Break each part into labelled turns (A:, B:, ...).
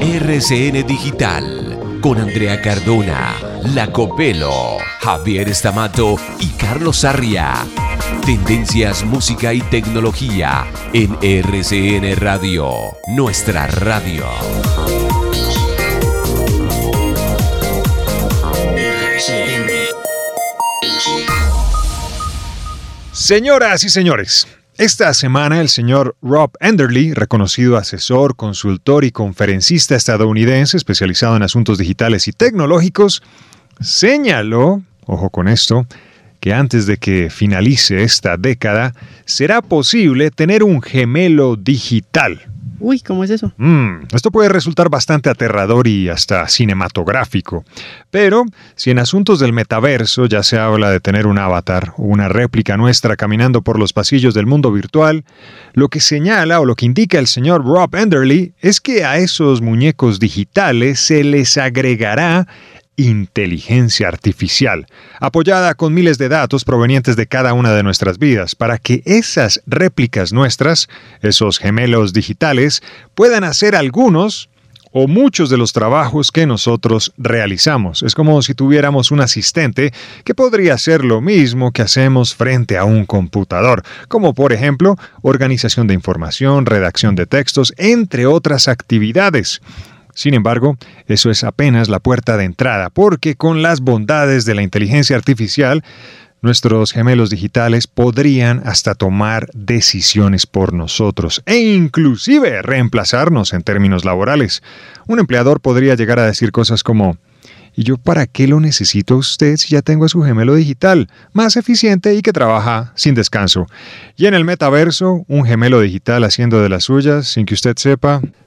A: RCN Digital con Andrea Cardona, Lacopelo, Javier Estamato y Carlos Sarria. Tendencias, música y tecnología en RCN Radio, nuestra radio.
B: Señoras y señores, esta semana el señor Rob Enderly, reconocido asesor, consultor y conferencista estadounidense especializado en asuntos digitales y tecnológicos, señaló, ojo con esto, que antes de que finalice esta década será posible tener un gemelo digital
C: Uy, ¿cómo es eso?
B: Mm, esto puede resultar bastante aterrador y hasta cinematográfico, pero si en asuntos del metaverso ya se habla de tener un avatar o una réplica nuestra caminando por los pasillos del mundo virtual, lo que señala o lo que indica el señor Rob Enderly es que a esos muñecos digitales se les agregará inteligencia artificial, apoyada con miles de datos provenientes de cada una de nuestras vidas, para que esas réplicas nuestras, esos gemelos digitales, puedan hacer algunos o muchos de los trabajos que nosotros realizamos. Es como si tuviéramos un asistente que podría hacer lo mismo que hacemos frente a un computador, como por ejemplo organización de información, redacción de textos, entre otras actividades. Sin embargo, eso es apenas la puerta de entrada, porque con las bondades de la inteligencia artificial, nuestros gemelos digitales podrían hasta tomar decisiones por nosotros e inclusive reemplazarnos en términos laborales. Un empleador podría llegar a decir cosas como, ¿y yo para qué lo necesito a usted si ya tengo a su gemelo digital, más eficiente y que trabaja sin descanso? Y en el metaverso, un gemelo digital haciendo de las suyas sin que usted sepa,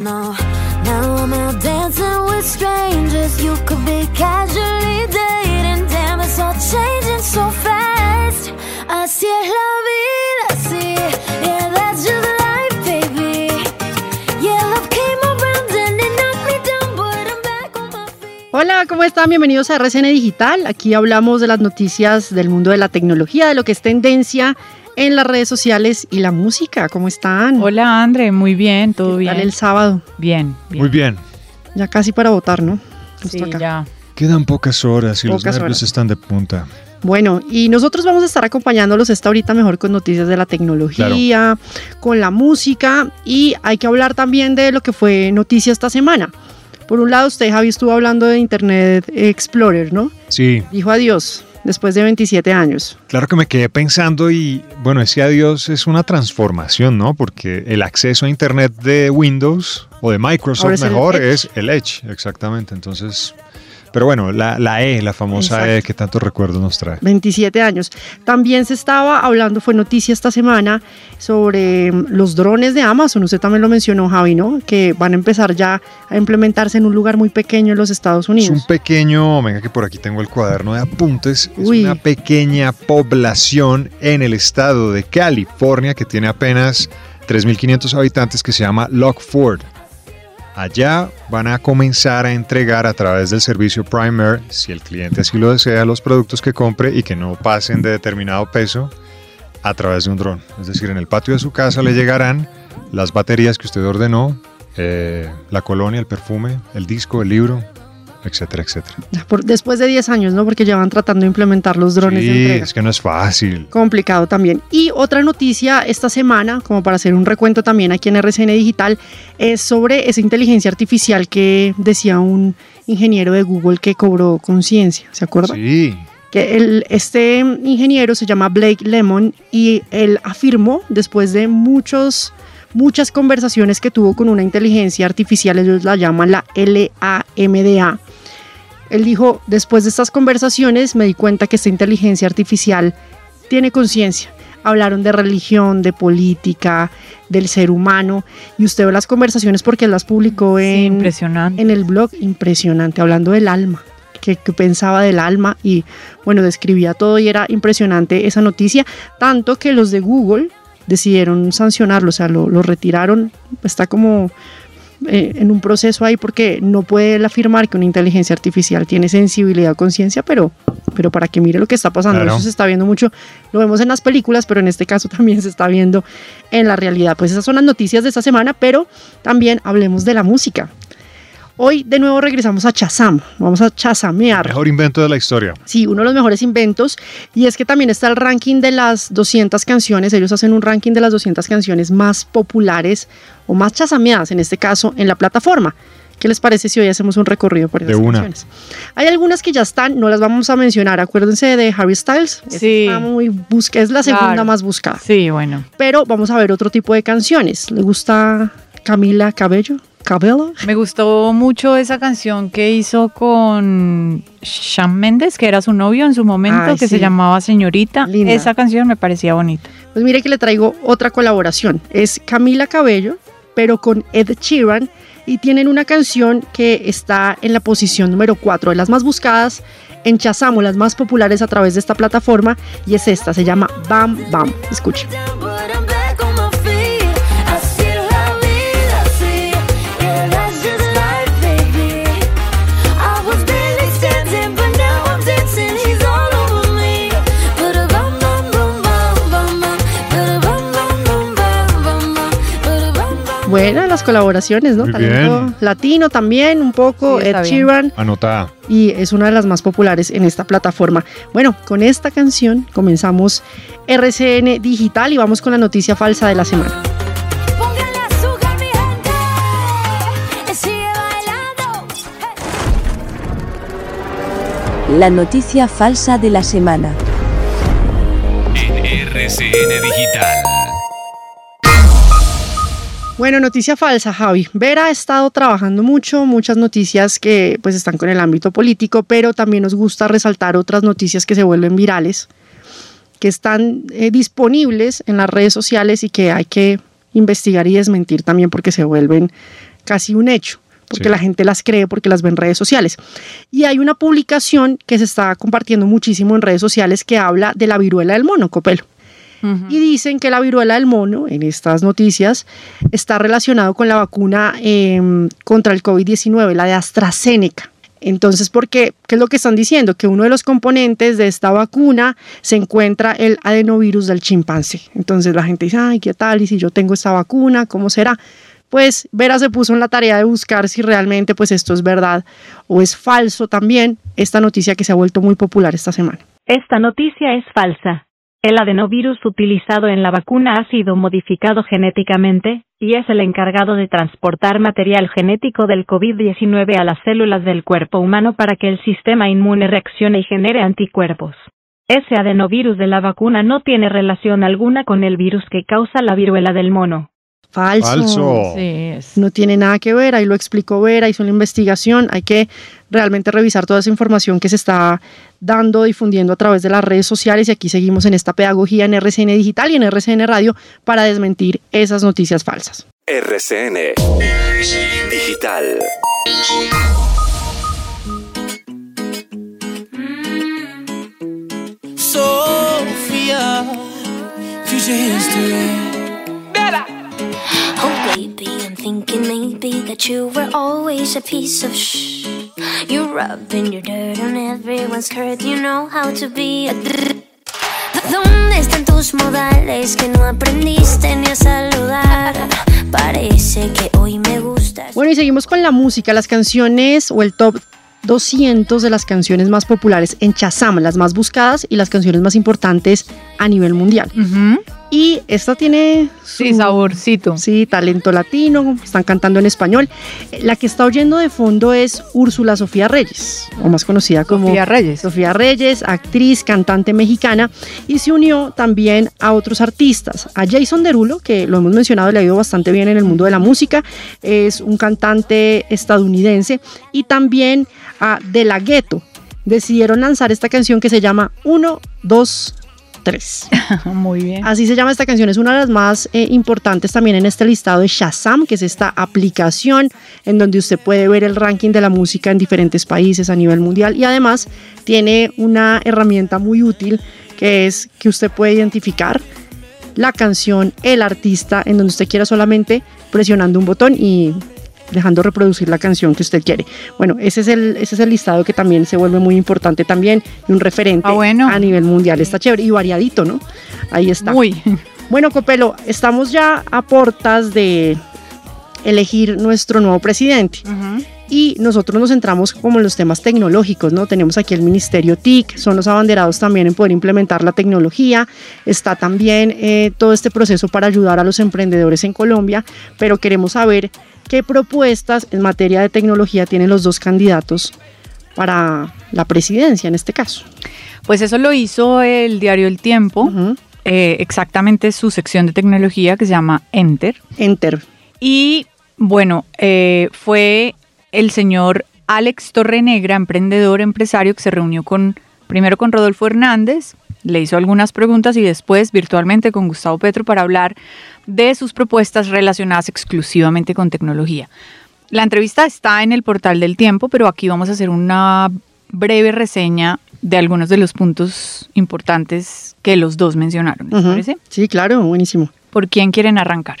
B: No. Now I'm out dancing with strangers. You could be casually dating. Damn, it's all changing so fast. Así es la love. Hola, ¿cómo están? Bienvenidos a RCN Digital. Aquí hablamos de las noticias del mundo de la tecnología, de lo que es tendencia en las redes sociales y la música. ¿Cómo están?
C: Hola, André. Muy bien, todo
B: ¿Qué
C: bien.
B: Tal
C: el
B: sábado?
C: Bien,
B: bien, Muy bien.
C: Ya casi para votar, ¿no?
B: sí, ya. Quedan pocas horas y los nervios están de punta.
C: Bueno, y nosotros vamos a estar acompañándolos esta ahorita mejor con noticias de la tecnología, con la música y hay que hablar también de lo que fue noticia esta semana. Por un lado, usted, Javi, estuvo hablando de Internet Explorer, ¿no?
B: Sí.
C: Dijo adiós después de 27 años.
B: Claro que me quedé pensando y bueno, ese adiós es una transformación, ¿no? Porque el acceso a Internet de Windows o de Microsoft mejor es el Edge, exactamente. Entonces, pero bueno, la, E, la famosa E que tantos recuerdos nos trae.
C: 27 años. También se estaba hablando, fue noticia esta semana, sobre mm, los drones de Amazon. Usted también lo mencionó, Javi, ¿no? Que van a empezar ya a implementarse en un lugar muy pequeño en los Estados Unidos.
B: Es un pequeño, venga que por aquí tengo el cuaderno de apuntes, es una pequeña población en el estado de California que tiene apenas 3.500 habitantes que se llama Lockford. Allá van a comenzar a entregar a través del servicio Primer, si el cliente así lo desea, los productos que compre y que no pasen de determinado peso a través de un dron. Es decir, en el patio de su casa le llegarán las baterías que usted ordenó, eh, la colonia, el perfume, el disco, el libro, etcétera, etcétera.
C: después de 10 años, ¿no? Porque ya van tratando de implementar los drones.
B: Sí, es que no es fácil.
C: Complicado también. Y otra noticia esta semana, como para hacer un recuento también aquí en RCN Digital, es sobre esa inteligencia artificial que decía un ingeniero de Google que cobró conciencia, ¿se acuerda?
B: Sí.
C: Que el, este ingeniero se llama Blake Lemon y él afirmó, después de muchos muchas conversaciones que tuvo con una inteligencia artificial, ellos la llaman la LAMDA. Él dijo, después de estas conversaciones me di cuenta que esta inteligencia artificial tiene conciencia. hablaron de religión, de política, del ser humano. Y usted ve las conversaciones porque las publicó en, en el blog, impresionante, hablando del alma. Que, pensaba del alma y bueno, describía todo y era impresionante esa noticia, tanto que los de Google decidieron sancionarlo, o sea, lo, lo retiraron, está como eh, en un proceso ahí porque no puede afirmar que una inteligencia artificial tiene sensibilidad o conciencia, pero, pero para que mire lo que está pasando, eso se está viendo mucho, lo vemos en las películas, pero en este caso también se está viendo en la realidad. Pues esas son las noticias de esta semana, pero también hablemos de la música. Hoy de nuevo regresamos a Chazam, vamos a chasamear.
B: Mejor invento de la historia.
C: Sí, uno de los mejores inventos y es que también está el ranking de las 200 canciones, ellos hacen un ranking de las 200 canciones más populares o más chasameadas en este caso en la plataforma. ¿Qué les parece si hoy hacemos un recorrido por esas canciones? Hay algunas que ya están, no las vamos a mencionar. Acuérdense de Harry Styles.
D: Sí.
C: muy es la segunda más buscada.
D: Sí, bueno.
C: Pero vamos a ver otro tipo de canciones. ¿Le gusta Camila Cabello? Cabello.
D: Me gustó mucho esa canción que hizo con Shawn Mendes, que era su novio en su momento, que se llamaba Señorita. Esa canción me parecía bonita.
C: Pues mire que le traigo otra colaboración. Es Camila Cabello, pero con Ed Sheeran. Y tienen una canción que está en la posición número 4 de las más buscadas en las más populares a través de esta plataforma. Y es esta, se llama Bam Bam. Escuchen. Buenas las colaboraciones, ¿no? Talento latino también, un poco, Ed Sheeran.
B: Anotada.
C: Y es una de las más populares en esta plataforma. Bueno, con esta canción comenzamos RCN Digital y vamos con la noticia falsa de la semana.
E: La noticia falsa de la semana.
A: En RCN Digital.
C: Bueno, noticia falsa, Javi. Vera ha estado trabajando mucho, muchas noticias que pues están con el ámbito político, pero también nos gusta resaltar otras noticias que se vuelven virales, que están eh, disponibles en las redes sociales y que hay que investigar y desmentir también porque se vuelven casi un hecho porque la gente las cree, porque las ve en redes sociales. Y hay una publicación que se está compartiendo muchísimo en redes sociales que habla de la viruela del mono, Copelo. Y dicen que la viruela del mono, en estas noticias, está relacionado con la vacuna em, contra el COVID-19, la de AstraZeneca. Entonces, ¿por qué? ¿Qué es lo que están diciendo? Que uno de los componentes de esta vacuna se encuentra el adenovirus del chimpancé. Entonces la gente dice, ay, ¿qué tal? Y si yo tengo esta vacuna, ¿cómo será? Pues Vera se puso en la tarea de buscar si realmente pues esto es verdad o es falso también, esta noticia que se ha vuelto muy popular esta semana.
F: Esta noticia es falsa. El adenovirus utilizado en la vacuna ha sido modificado genéticamente, y es el encargado de transportar material genético del COVID-19 a las células del cuerpo humano para que el sistema inmune reaccione y genere anticuerpos. Ese adenovirus de la vacuna no tiene relación alguna con el virus que causa la viruela del mono.
C: Falso. No tiene nada que ver, ahí lo explicó Vera, hizo la investigación, hay que realmente revisar toda esa información que se está dando, difundiendo a través de las redes sociales y aquí seguimos en esta pedagogía en RCN Digital y en RCN Radio para desmentir esas noticias falsas.
A: RCN Digital. Sofía, baby, I'm thinking maybe that you were always a piece of shh. You rubbing your dirt on everyone's skirt, you know how to be a ¿Dónde están tus modales que no aprendiste ni a saludar? Parece que hoy me gustas.
C: Bueno, y seguimos con la música, las canciones o el top 200 de las canciones más populares en Chazam, las más buscadas y las canciones más importantes a nivel mundial. Y esta tiene
D: su, sí, saborcito.
C: Sí, talento latino, están cantando en español. La que está oyendo de fondo es Úrsula Sofía Reyes, o más conocida como
D: Sofía Reyes.
C: Sofía Reyes, actriz, cantante mexicana, y se unió también a otros artistas, a Jason Derulo, que lo hemos mencionado, le ha ido bastante bien en el mundo de la música, es un cantante estadounidense, y también a De La Ghetto. Decidieron lanzar esta canción que se llama 1, 2, 3.
D: Muy bien.
C: Así se llama esta canción. Es una de las más eh, importantes también en este listado de Shazam, que es esta aplicación en donde usted puede ver el ranking de la música en diferentes países a nivel mundial y además tiene una herramienta muy útil que es que usted puede identificar la canción, el artista, en donde usted quiera solamente presionando un botón y dejando reproducir la canción que usted quiere. Bueno, ese es el, ese es el listado que también se vuelve muy importante también y un referente
D: ah,
C: a nivel mundial. Está chévere y variadito, ¿no? Ahí está.
D: Muy.
C: Bueno, Copelo, estamos ya a portas de elegir nuestro nuevo presidente. Y nosotros nos centramos como en los temas tecnológicos, ¿no? Tenemos aquí el Ministerio TIC, son los abanderados también en poder implementar la tecnología, está también eh, todo este proceso para ayudar a los emprendedores en Colombia, pero queremos saber qué propuestas en materia de tecnología tienen los dos candidatos para la presidencia en este caso.
D: Pues eso lo hizo el diario El Tiempo, eh, exactamente su sección de tecnología que se llama Enter.
C: Enter.
D: Y bueno, eh, fue el señor Alex Torrenegra, emprendedor, empresario, que se reunió con primero con Rodolfo Hernández, le hizo algunas preguntas y después virtualmente con Gustavo Petro para hablar de sus propuestas relacionadas exclusivamente con tecnología. La entrevista está en el portal del tiempo, pero aquí vamos a hacer una breve reseña de algunos de los puntos importantes que los dos mencionaron. ¿Les parece?
C: Sí, claro, buenísimo.
D: ¿Por quién quieren arrancar?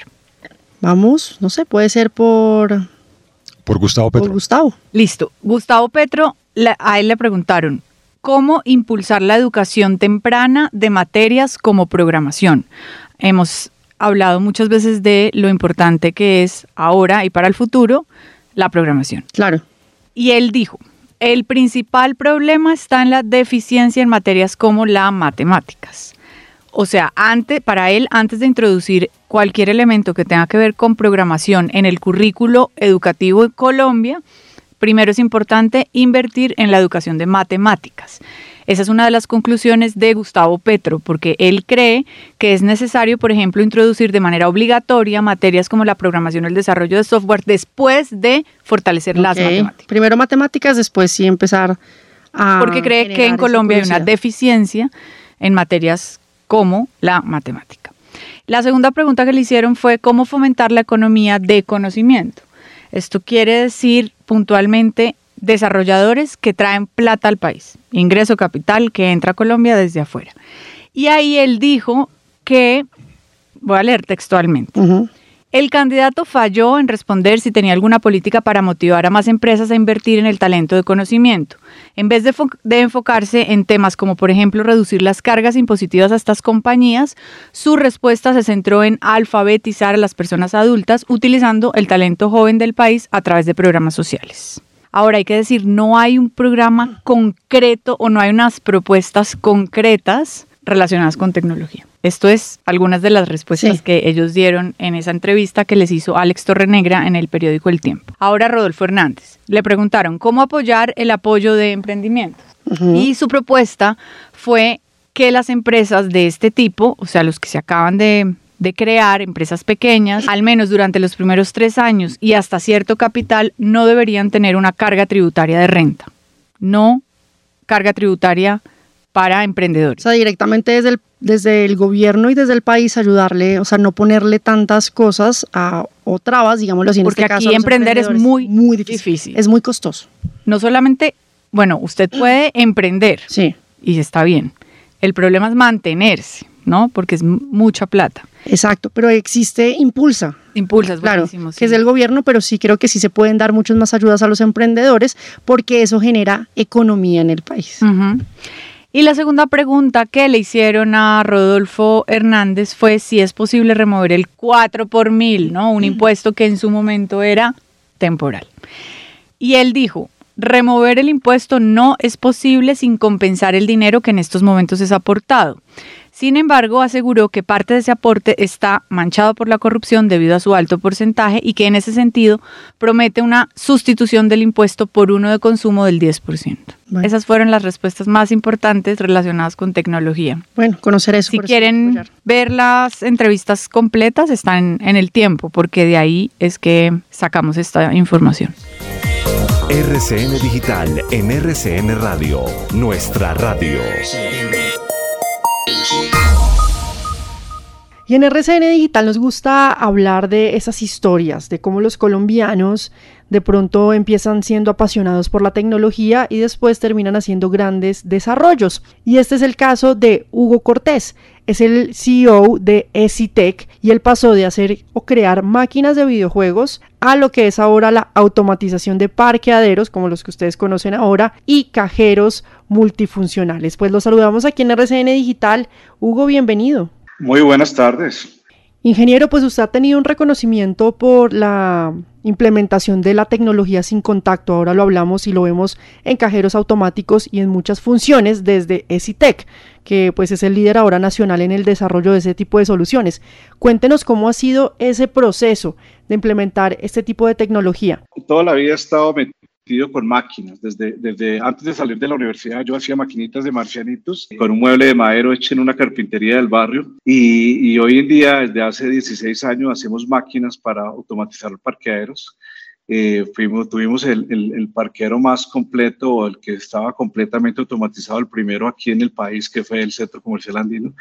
C: Vamos, no sé, puede ser por
B: por Gustavo Petro. Por
C: Gustavo.
D: Listo. Gustavo Petro, a él le preguntaron, ¿cómo impulsar la educación temprana de materias como programación? Hemos hablado muchas veces de lo importante que es ahora y para el futuro la programación.
C: Claro.
D: Y él dijo, el principal problema está en la deficiencia en materias como las matemáticas. O sea, antes, para él, antes de introducir cualquier elemento que tenga que ver con programación en el currículo educativo en Colombia, primero es importante invertir en la educación de matemáticas. Esa es una de las conclusiones de Gustavo Petro, porque él cree que es necesario, por ejemplo, introducir de manera obligatoria materias como la programación y el desarrollo de software después de fortalecer las matemáticas.
C: Primero matemáticas, después sí empezar a...
D: Porque cree que en Colombia hay una deficiencia en materias como la matemática. La segunda pregunta que le hicieron fue cómo fomentar la economía de conocimiento. Esto quiere decir puntualmente desarrolladores que traen plata al país, ingreso capital que entra a Colombia desde afuera. Y ahí él dijo que, voy a leer textualmente, el candidato falló en responder si tenía alguna política para motivar a más empresas a invertir en el talento de conocimiento. En vez de, enfocarse en temas como, por ejemplo, reducir las cargas impositivas a estas compañías, su respuesta se centró en alfabetizar a las personas adultas utilizando el talento joven del país a través de programas sociales. Ahora hay que decir, no hay un programa concreto o no hay unas propuestas concretas relacionadas con tecnología. Esto es algunas de las respuestas que ellos dieron en esa entrevista que les hizo Alex Torrenegra en el periódico El Tiempo. Ahora Rodolfo Hernández. Le preguntaron cómo apoyar el apoyo de emprendimientos. Y su propuesta fue que las empresas de este tipo, o sea, los que se acaban de, de crear, empresas pequeñas, al menos durante los primeros tres años y hasta cierto capital, no deberían tener una carga tributaria de renta. No carga tributaria para emprendedores.
C: O sea, directamente desde el, desde el gobierno y desde el país ayudarle, o sea, no ponerle tantas cosas a, o trabas, digámoslo así, en
D: Porque
C: este
D: aquí emprender es muy, muy difícil.
C: Es muy costoso.
D: No solamente, bueno, usted puede emprender.
C: Sí.
D: Y está bien. El problema es mantenerse, ¿no? Porque es mucha plata.
C: Exacto, pero existe Impulsa.
D: Impulsa, es
C: claro, que es del gobierno, pero sí creo que sí se pueden dar muchas más ayudas a los emprendedores porque eso genera economía en el país.
D: Y la segunda pregunta que le hicieron a Rodolfo Hernández fue si es posible remover el 4 por mil, ¿no? Un impuesto que en su momento era temporal. Y él dijo, remover el impuesto no es posible sin compensar el dinero que en estos momentos es aportado. Sin embargo, aseguró que parte de ese aporte está manchado por la corrupción debido a su alto porcentaje y que en ese sentido promete una sustitución del impuesto por uno de consumo del 10%. Esas fueron las respuestas más importantes relacionadas con tecnología.
C: Bueno, conocer eso.
D: Si quieren ver las entrevistas completas, están en el tiempo, porque de ahí es que sacamos esta información.
G: RCN Digital en RCN Radio, nuestra radio.
C: Y en RCN Digital nos gusta hablar de esas historias, de cómo los colombianos de pronto empiezan siendo apasionados por la tecnología y después terminan haciendo grandes desarrollos. Y este es el caso de Hugo Cortés. Es el CEO de EasyTech y él pasó de hacer o crear máquinas de videojuegos a lo que es ahora la automatización de parqueaderos, como los que ustedes conocen ahora, y cajeros multifuncionales. Pues los saludamos aquí en RCN Digital. Hugo, bienvenido.
H: Muy buenas tardes.
C: Ingeniero, pues usted ha tenido un reconocimiento por la implementación de la tecnología sin contacto. Ahora lo hablamos y lo vemos en cajeros automáticos y en muchas funciones desde EasyTech, que pues es el líder ahora nacional en el desarrollo de ese tipo de soluciones. Cuéntenos cómo ha sido ese proceso de implementar este tipo de tecnología.
H: Toda la vida he estado con máquinas. Desde, desde antes de salir de la universidad yo hacía maquinitas de marcianitos con un mueble de madero hecho en una carpintería del barrio y, y hoy en día, desde hace 16 años, hacemos máquinas para automatizar parqueaderos. Eh, fuimos, tuvimos el, el, el, parqueadero más completo el que estaba completamente automatizado, el primero aquí en el país, que fue el Centro Comercial Andino.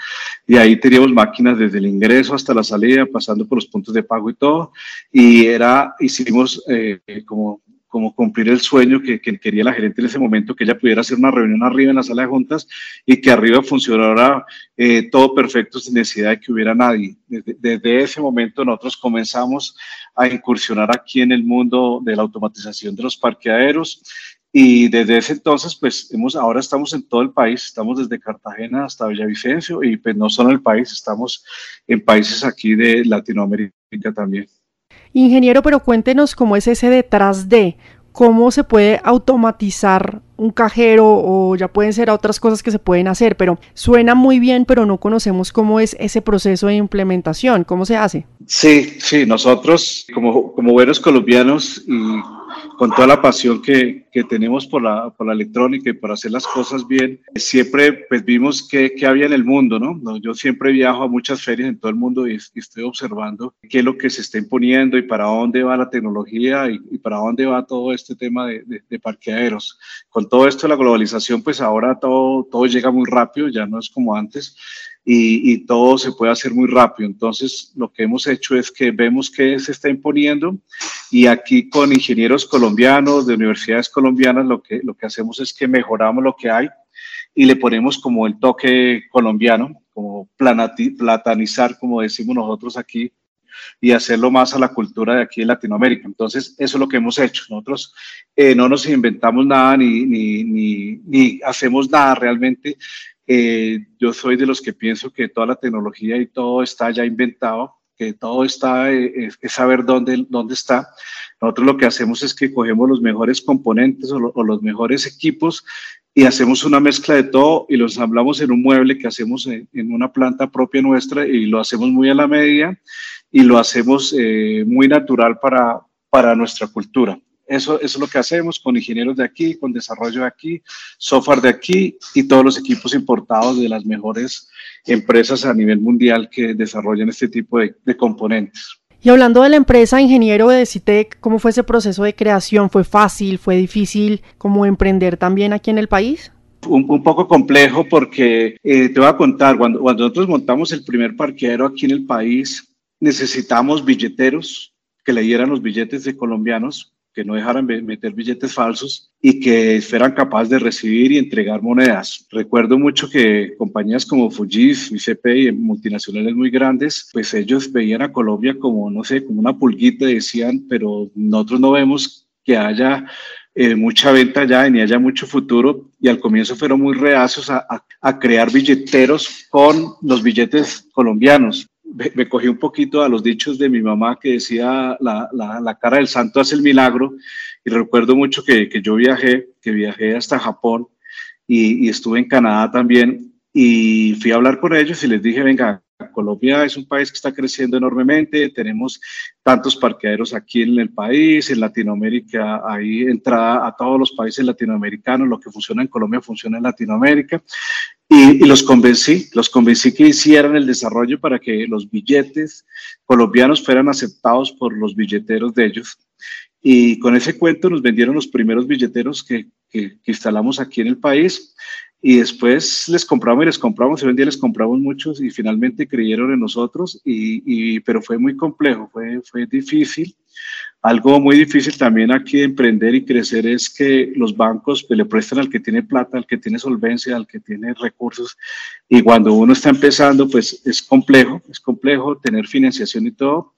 H: Y ahí teníamos máquinas desde el ingreso hasta la salida, pasando por los puntos de pago y todo. Y era, hicimos eh, como como cumplir el sueño que, quería la gerente en ese momento, que ella pudiera hacer una reunión arriba en la sala de juntas y que arriba funcionara eh, todo perfecto sin necesidad de que hubiera nadie. Desde, ese momento nosotros comenzamos a incursionar aquí en el mundo de la automatización de los parqueaderos y desde ese entonces, pues hemos, ahora estamos en todo el país, estamos desde Cartagena hasta Villavicencio y pues no solo en el país, estamos en países aquí de Latinoamérica también.
C: Ingeniero, pero cuéntenos cómo es ese detrás de, cómo se puede automatizar un cajero o ya pueden ser otras cosas que se pueden hacer, pero suena muy bien, pero no conocemos cómo es ese proceso de implementación, cómo se hace.
H: Sí, sí, nosotros como, como buenos colombianos y con toda la pasión que, que tenemos por la, por la, electrónica y por hacer las cosas bien, siempre pues vimos qué, había en el mundo, ¿no? Yo siempre viajo a muchas ferias en todo el mundo y, estoy observando qué es lo que se está imponiendo y para dónde va la tecnología y, para dónde va todo este tema de, de, de, parqueaderos. Con todo esto la globalización, pues ahora todo, todo llega muy rápido, ya no es como antes y, todo se puede hacer muy rápido. Entonces, lo que hemos hecho es que vemos que se está imponiendo y aquí con ingenieros colombianos de universidades colombianas lo que, lo que hacemos es que mejoramos lo que hay y le ponemos como el toque colombiano, como platanizar, como decimos nosotros aquí, y hacerlo más a la cultura de aquí en Latinoamérica. Entonces, eso es lo que hemos hecho. Nosotros eh, no nos inventamos nada ni, ni, ni, hacemos nada realmente. Eh, yo soy de los que pienso que toda la tecnología y todo está ya inventado, que todo está, eh, es, saber dónde, dónde está. Nosotros lo que hacemos es que cogemos los mejores componentes o, los mejores equipos y hacemos una mezcla de todo y los ensamblamos en un mueble que hacemos en, una planta propia nuestra y lo hacemos muy a la medida y lo hacemos eh, muy natural para, para nuestra cultura. Eso, es lo que hacemos con ingenieros de aquí, con desarrollo de aquí, software de aquí y todos los equipos importados de las mejores empresas a nivel mundial que desarrollan este tipo de, componentes.
C: Y hablando de la empresa, ingeniero de Citec, ¿cómo fue ese proceso de creación? ¿Fue fácil? ¿Fue difícil como emprender también aquí en el país?
H: Un, poco complejo porque eh, te voy a contar, cuando, cuando nosotros montamos el primer parqueadero aquí en el país, necesitamos billeteros que le dieran los billetes de colombianos que no dejaran meter billetes falsos y que fueran capaces de recibir y entregar monedas. Recuerdo mucho que compañías como Fujif, ICP y multinacionales muy grandes, pues ellos veían a Colombia como, no sé, como una pulguita, decían, pero nosotros no vemos que haya eh, mucha venta ya ni haya mucho futuro y al comienzo fueron muy reacios a, a crear billeteros con los billetes colombianos me, cogí un poquito a los dichos de mi mamá que decía la, la, cara del santo hace el milagro y recuerdo mucho que, que yo viajé, que viajé hasta Japón y, y, estuve en Canadá también y fui a hablar con ellos y les dije, venga, Colombia es un país que está creciendo enormemente, tenemos tantos parqueaderos aquí en el país, en Latinoamérica hay entrada a todos los países latinoamericanos, lo que funciona en Colombia funciona en Latinoamérica y, los convencí, los convencí que hicieran el desarrollo para que los billetes colombianos fueran aceptados por los billeteros de ellos. Y con ese cuento nos vendieron los primeros billeteros que, que instalamos aquí en el país y después les compramos y les compramos, y hoy en día les compramos muchos y finalmente creyeron en nosotros, y, pero fue muy complejo, fue, fue difícil. Algo muy difícil también aquí de emprender y crecer es que los bancos pues, le prestan al que tiene plata, al que tiene solvencia, al que tiene recursos, y cuando uno está empezando, pues es complejo, es complejo tener financiación y todo.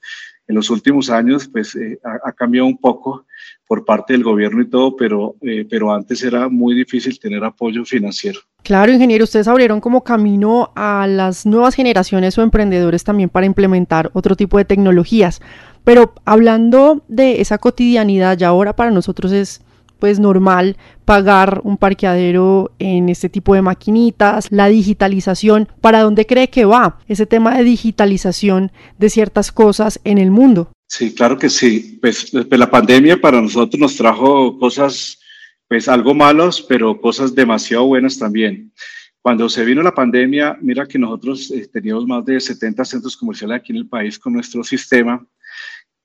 H: En los últimos años, pues eh, ha cambiado un poco por parte del gobierno y todo, pero, eh, pero antes era muy difícil tener apoyo financiero.
C: Claro, ingeniero, ustedes abrieron como camino a las nuevas generaciones o emprendedores también para implementar otro tipo de tecnologías. Pero hablando de esa cotidianidad, ya ahora para nosotros es pues normal pagar un parqueadero en este tipo de maquinitas, la digitalización, ¿para dónde cree que va ese tema de digitalización de ciertas cosas en el mundo?
H: Sí, claro que sí. Pues, pues, la pandemia para nosotros nos trajo cosas, pues algo malos, pero cosas demasiado buenas también. Cuando se vino la pandemia, mira que nosotros eh, teníamos más de 70 centros comerciales aquí en el país con nuestro sistema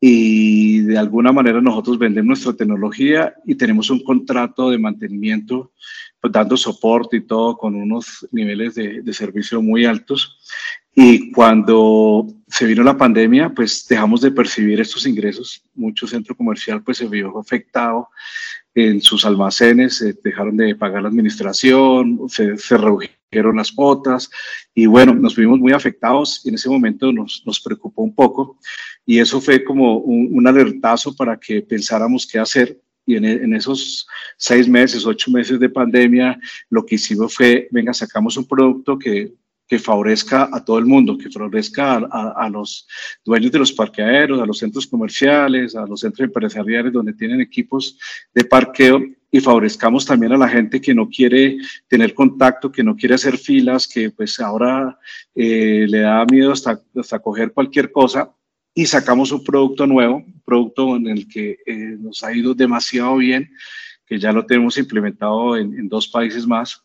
H: y de alguna manera nosotros vendemos nuestra tecnología y tenemos un contrato de mantenimiento, pues dando soporte y todo con unos niveles de, de servicio muy altos. Y cuando se vino la pandemia, pues dejamos de percibir estos ingresos. Mucho centro comercial pues se vio afectado en sus almacenes, dejaron de pagar la administración, se, se, redujeron las cuotas y bueno, nos vimos muy afectados y en ese momento nos, nos preocupó un poco. Y eso fue como un, alertazo para que pensáramos qué hacer. Y en, en, esos seis meses, ocho meses de pandemia, lo que hicimos fue, venga, sacamos un producto que que favorezca a todo el mundo, que favorezca a, los dueños de los parqueaderos, a los centros comerciales, a los centros empresariales donde tienen equipos de parqueo y favorezcamos también a la gente que no quiere tener contacto, que no quiere hacer filas, que pues ahora eh, le da miedo hasta, hasta coger cualquier cosa y sacamos un producto nuevo, un producto en el que eh, nos ha ido demasiado bien, que ya lo tenemos implementado en, en dos países más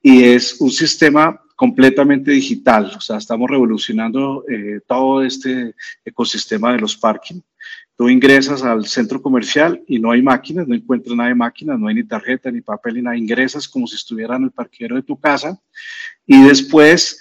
H: y es un sistema completamente digital, o sea, estamos revolucionando eh, todo este ecosistema de los parking. Tú ingresas al centro comercial y no hay máquinas, no encuentras nada de máquinas, no hay ni tarjeta, ni papel, ni nada. Ingresas como si estuviera en el parquero de tu casa y después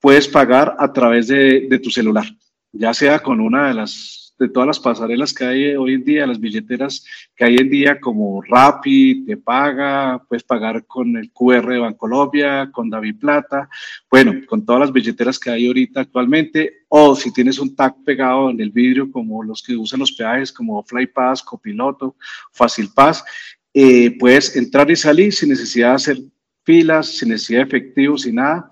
H: puedes pagar a través de, de tu celular, ya sea con una de las de todas las pasarelas que hay hoy en día, las billeteras que hay en día como Rappi, te paga, puedes pagar con el QR de Bancolombia, con David Plata, bueno, con todas las billeteras que hay ahorita actualmente, o si tienes un tag pegado en el vidrio como los que usan los peajes como FlyPass, Copiloto, FacilPass, eh, puedes entrar y salir sin necesidad de hacer filas, sin necesidad de efectivo, sin nada.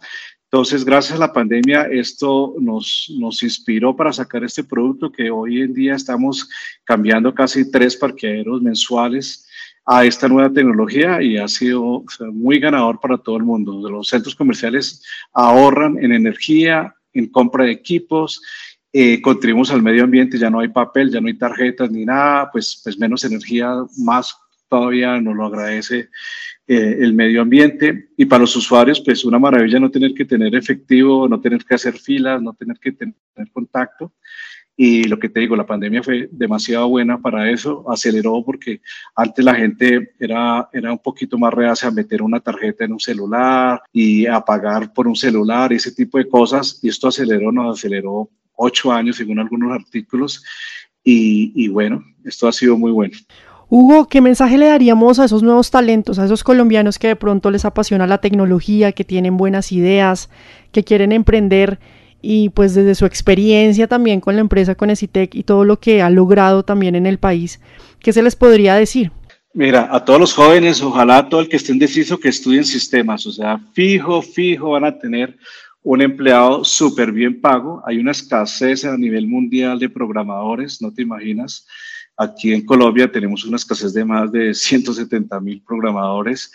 H: Entonces, gracias a la pandemia, esto nos, inspiró para sacar este producto que hoy en día estamos cambiando casi tres parqueaderos mensuales a esta nueva tecnología y ha sido muy ganador para todo el mundo. Los centros comerciales ahorran en energía, en compra de equipos, eh, contribuimos al medio ambiente, ya no hay papel, ya no hay tarjetas ni nada, pues, pues menos energía, más todavía nos lo agradece eh, el medio ambiente y para los usuarios, pues una maravilla no tener que tener efectivo, no tener que hacer filas, no tener que tener contacto. Y lo que te digo, la pandemia fue demasiado buena para eso, aceleró porque antes la gente era, era un poquito más reacia a meter una tarjeta en un celular y a pagar por un celular, ese tipo de cosas. Y esto aceleró, nos aceleró ocho años según algunos artículos. Y, y bueno, esto ha sido muy bueno.
C: Hugo, ¿qué mensaje le daríamos a esos nuevos talentos, a esos colombianos que de pronto les apasiona la tecnología, que tienen buenas ideas, que quieren emprender y pues desde su experiencia también con la empresa, con Esitec y todo lo que ha logrado también en el país, ¿qué se les podría decir?
H: Mira, a todos los jóvenes, ojalá todo el que esté indeciso que estudien sistemas, o sea, fijo, fijo van a tener un empleado súper bien pago. Hay una escasez a nivel mundial de programadores, no te imaginas. Aquí en Colombia tenemos una escasez de más de 170 mil programadores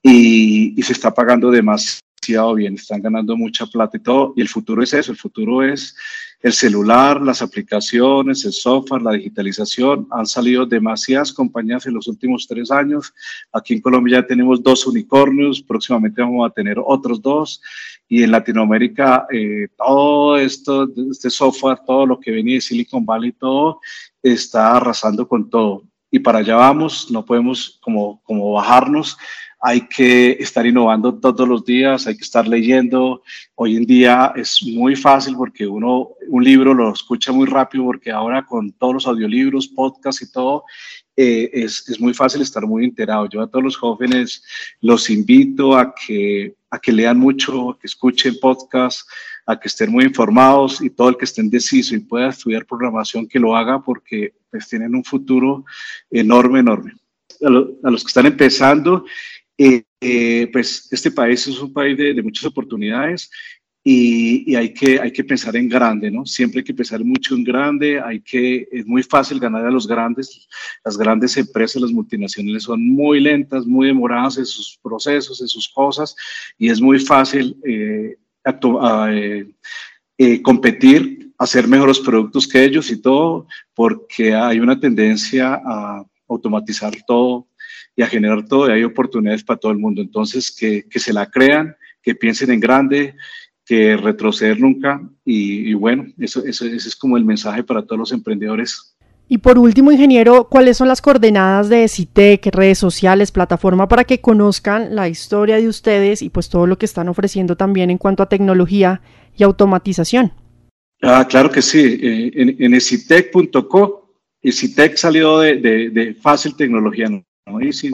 H: y, se está pagando demasiado bien, están ganando mucha plata y todo. Y el futuro es eso, el futuro es el celular, las aplicaciones, el software, la digitalización. Han salido demasiadas compañías en los últimos tres años. Aquí en Colombia ya tenemos dos unicornios, próximamente vamos a tener otros dos. Y en Latinoamérica, eh, todo esto, este software, todo lo que venía de Silicon Valley, todo está arrasando con todo. Y para allá vamos, no podemos como, como bajarnos. hay que estar innovando todos los días, hay que estar leyendo. Hoy en día es muy fácil porque uno un libro lo escucha muy rápido porque ahora con todos los audiolibros, podcasts y todo, eh, es, es, muy fácil estar muy enterado. Yo a todos los jóvenes los invito a que, a que lean mucho, que escuchen podcasts, a que estén muy informados y todo el que esté indeciso y pueda estudiar programación, que lo haga porque pues, tienen un futuro enorme, enorme. A, los que están empezando, eh, eh, pues este país es un país de muchas oportunidades y, hay, que, hay que pensar en grande, ¿no? Siempre hay que pensar mucho en grande, hay que, es muy fácil ganar a los grandes, las grandes empresas, las multinacionales son muy lentas, muy demoradas en sus procesos, en sus cosas, y es muy fácil eh, eh, eh, competir, hacer mejores productos que ellos y todo, porque hay una tendencia a automatizar todo y a generar todo, y hay oportunidades para todo el mundo. Entonces, que, que se la crean, que piensen en grande, que retroceder nunca. Y, bueno, eso, eso, ese es como el mensaje para todos los emprendedores.
C: Y por último, ingeniero, ¿cuáles son las coordenadas de CITEC, redes sociales, plataforma para que conozcan la historia de ustedes y pues todo lo que están ofreciendo también en cuanto a tecnología y automatización?
H: Ah, claro que sí. Eh, en, en ECITEC.co, ECITEC salió de, de, Fácil Tecnología, ¿no? Easy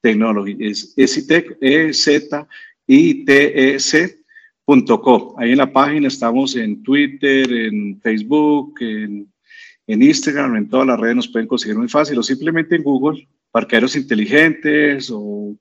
H: Technology, es ECITEC, E-Z-I-T-E-C Co. Ahí en la página estamos en Twitter, en Facebook, en, Instagram, en todas las redes nos pueden conseguir muy fácil o simplemente en Google, parqueros inteligentes o,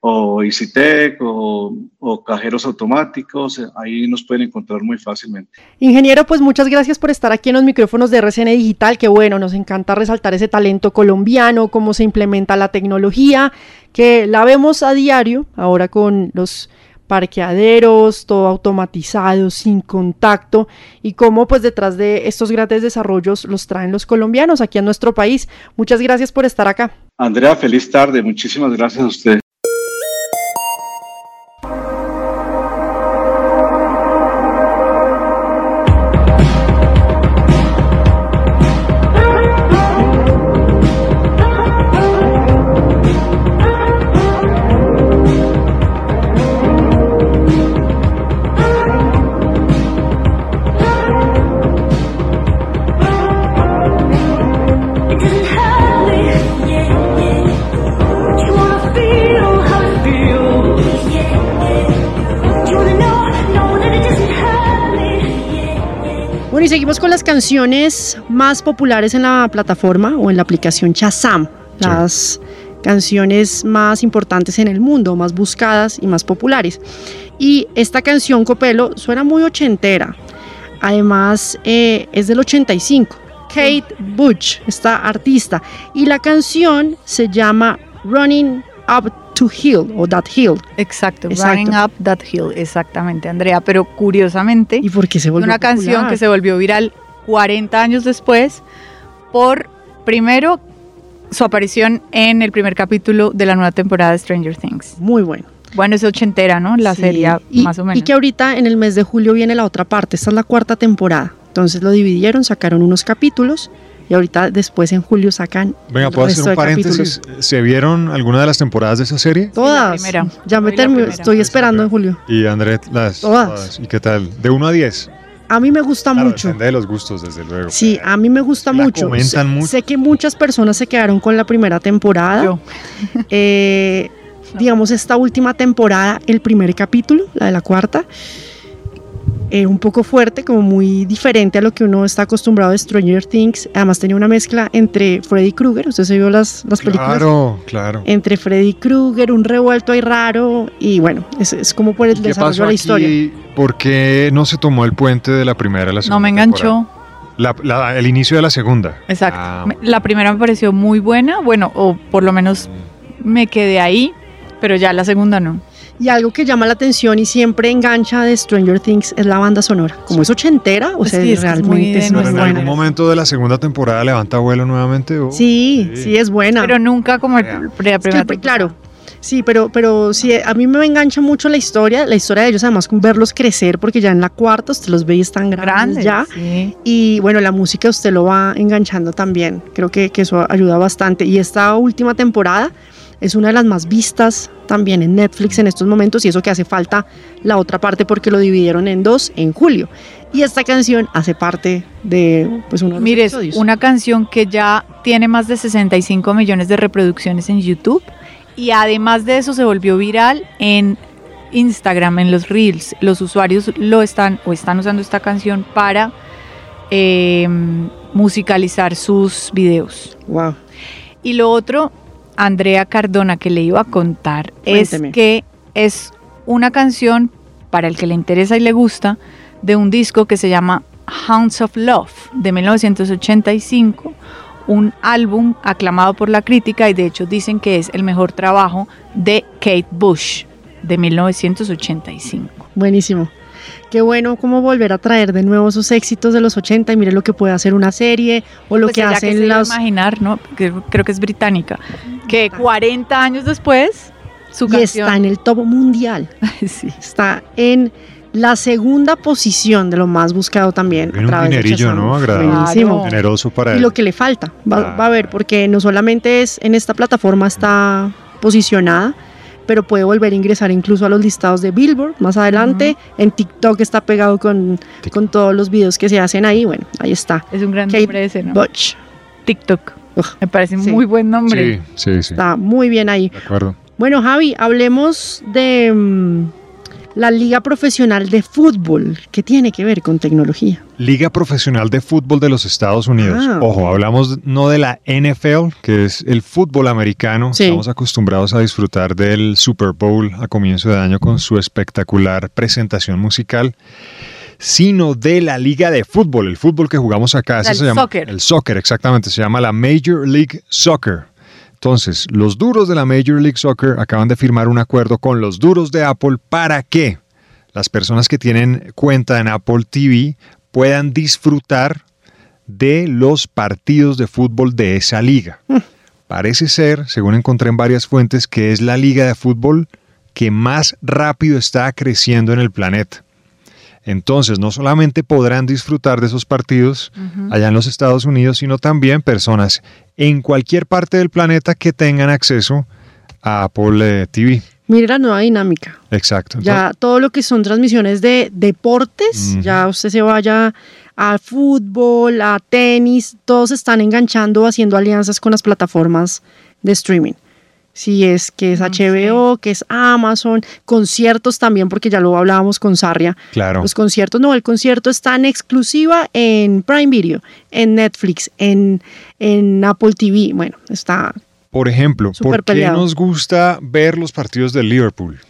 H: o EasyTech o, o, cajeros automáticos, ahí nos pueden encontrar muy fácilmente.
C: Ingeniero, pues muchas gracias por estar aquí en los micrófonos de RCN Digital, que bueno, nos encanta resaltar ese talento colombiano, cómo se implementa la tecnología, que la vemos a diario ahora con los parqueaderos, todo automatizado, sin contacto y cómo pues detrás de estos grandes desarrollos los traen los colombianos aquí en nuestro país. Muchas gracias por estar acá.
H: Andrea, feliz tarde. Muchísimas gracias a usted.
C: Canciones más populares en la plataforma o en la aplicación Shazam. Las canciones más importantes en el mundo, más buscadas y más populares. Y esta canción, Copelo, suena muy ochentera. Además, eh, es del 85. Kate Butch, esta artista. Y la canción se llama Running Up to Hill o That Hill.
D: Exacto, Running Up That Hill, exactamente, Andrea. Pero curiosamente,
C: ¿y por qué se volvió
D: una canción que se volvió viral 40 años después por primero su aparición en el primer capítulo de la nueva temporada de Stranger Things.
C: Muy bueno.
D: Bueno, es ochentera, ¿no? La serie, más o menos.
C: Y que ahorita en el mes de julio viene la otra parte, esta es la cuarta temporada. Entonces lo dividieron, sacaron unos capítulos y ahorita después en julio sacan.
B: Venga, ¿puedo hacer un paréntesis? ¿Se vieron alguna de las temporadas de esa serie?
C: Todas. Ya me termino, estoy esperando en julio.
B: Y André, las todas. ¿Y qué tal? ¿De 1 a 10?
C: A mí me gusta mucho.
B: Depende de los gustos, desde luego.
C: Sí, a mí me gusta mucho.
B: Comentan mucho.
C: Sé que muchas personas se quedaron con la primera temporada. Yo. Eh, digamos, esta última temporada, el primer capítulo, la de la cuarta, eh, un poco fuerte, como muy diferente a lo que uno está acostumbrado de Stranger Things. Además tenía una mezcla entre Freddy Krueger, usted se vio las, las películas.
B: Claro, claro.
C: Entre Freddy Krueger, un revuelto ahí raro, y bueno, es, es como por el desarrollo de la historia.
B: ¿Por qué no se tomó el puente de la primera a la segunda?
D: No me enganchó.
B: La, el inicio de la segunda.
D: Exacto. Ah. La primera me pareció muy buena, bueno, o por lo menos me quedé ahí, pero ya la segunda no.
C: Y algo que llama la atención y siempre engancha de Stranger Things es la banda sonora. Como es ochentera, o sea, realmente es,
B: en algún momento de la segunda temporada levanta vuelo nuevamente.
C: Sí, sí, es buena.
D: Pero nunca como el, la primera
C: Claro, Sí, pero, pero sí, a mí me engancha mucho la historia, la historia de ellos, además con verlos crecer, porque ya en la cuarta usted los ve y están grandes, ya. Y bueno, la música usted lo va enganchando también. Creo que, que eso ayuda bastante. Y esta última temporada es una de las más vistas también en Netflix en estos momentos y eso que hace falta la otra parte porque lo dividieron en dos en julio. Y esta canción hace parte de pues uno de los
D: Mires, una canción que ya tiene más de 65 millones de reproducciones en YouTube y además de eso se volvió viral en Instagram, en los Reels. Los usuarios lo están o están usando esta canción para eh, musicalizar sus videos.
C: Wow.
D: Y lo otro, Andrea Cardona, que le iba a contar, es que es una canción para el que le interesa y le gusta de un disco que se llama Hounds of Love de 1985, un álbum aclamado por la crítica y de hecho dicen que es el mejor trabajo de Kate Bush de 1985.
C: Buenísimo. Qué bueno como volver a traer de nuevo esos éxitos de los 80 y mire lo que puede hacer una serie o lo pues que hacen
D: que
C: los...
D: imaginar, ¿no? Creo, que es británica. Que 40 años después su
C: y está en el top mundial. sí. Está en la segunda posición de lo más buscado también.
B: un dinerillo, ¿no? Agradable. Generoso para él.
C: Y lo que le falta, va, va, a ver, porque no solamente es en esta plataforma está posicionada, pero puede volver a ingresar incluso a los listados de Billboard más adelante. En TikTok está pegado con, con todos los videos que se hacen ahí. Bueno, ahí está.
D: Es un gran nombre ese, ¿no? Butch. TikTok. Me parece muy buen nombre.
B: Sí, sí, sí.
C: Está muy bien ahí.
B: De acuerdo.
C: Bueno, Javi, hablemos de... La Liga Profesional de Fútbol, que tiene que ver con tecnología.
B: Liga Profesional de Fútbol de los Estados Unidos. Ah, Ojo, hablamos no de la NFL, que es el fútbol americano. Estamos acostumbrados a disfrutar del Super Bowl a comienzo de año con su espectacular presentación musical sino de la liga de fútbol, el fútbol que jugamos acá.
D: El se soccer.
B: el soccer, exactamente, se llama la Major League Soccer. Entonces, los duros de la Major League Soccer acaban de firmar un acuerdo con los duros de Apple para que las personas que tienen cuenta en Apple TV puedan disfrutar de los partidos de fútbol de esa liga. Mm. Parece ser, según encontré en varias fuentes, que es la liga de fútbol que más rápido está creciendo en el planeta. Entonces, no solamente podrán disfrutar de esos partidos allá en los Estados Unidos, sino también personas en cualquier parte del planeta que tengan acceso a Apple eh, TV.
C: Mire la nueva dinámica.
B: Exacto.
C: Ya todo lo que son transmisiones de deportes, ya usted se vaya a fútbol, a tenis, todos están enganchando, haciendo alianzas con las plataformas de streaming si es que es HBO, que es Amazon, conciertos también, porque ya lo hablábamos con Sarria.
B: Claro.
C: Los conciertos, no, el concierto está en exclusiva en Prime Video, en Netflix, en, en Apple TV. Bueno, está.
B: Por ejemplo, ¿por qué nos gusta ver los partidos de Liverpool?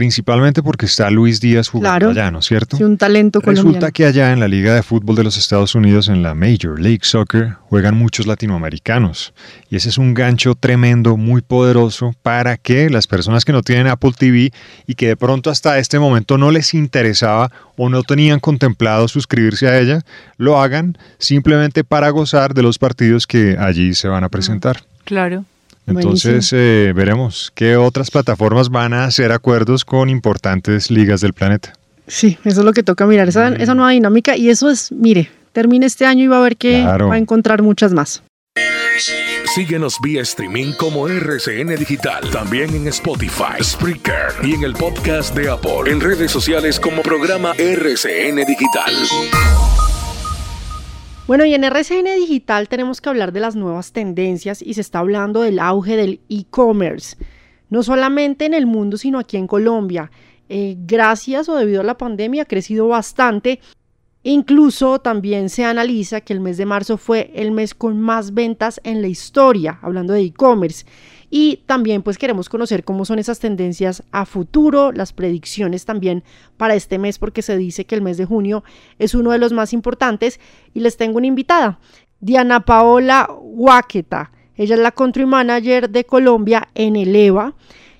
B: Principalmente porque está Luis Díaz jugando allá, ¿no es cierto?
C: Sí, un talento
B: Resulta que allá en la Liga de Fútbol de los Estados Unidos, en la Major League Soccer, juegan muchos latinoamericanos. Y ese es un gancho tremendo, muy poderoso para que las personas que no tienen Apple TV y que de pronto hasta este momento no les interesaba o no tenían contemplado suscribirse a ella, lo hagan simplemente para gozar de los partidos que allí se van a presentar.
D: Claro.
B: Entonces eh, veremos qué otras plataformas van a hacer acuerdos con importantes ligas del planeta.
C: Sí, eso es lo que toca mirar, esa, esa nueva dinámica y eso es, mire, termina este año y va a ver que va a encontrar muchas más.
G: Síguenos vía streaming como RCN Digital, también en Spotify, Spreaker y en el podcast de Apple, en redes sociales como programa RCN Digital.
C: Bueno, y en RCN Digital tenemos que hablar de las nuevas tendencias y se está hablando del auge del e-commerce, no solamente en el mundo, sino aquí en Colombia. Eh, gracias o debido a la pandemia ha crecido bastante. Incluso también se analiza que el mes de marzo fue el mes con más ventas en la historia, hablando de e-commerce. Y también pues queremos conocer cómo son esas tendencias a futuro, las predicciones también para este mes, porque se dice que el mes de junio es uno de los más importantes. Y les tengo una invitada, Diana Paola Huaqueta. Ella es la country manager de Colombia en Eleva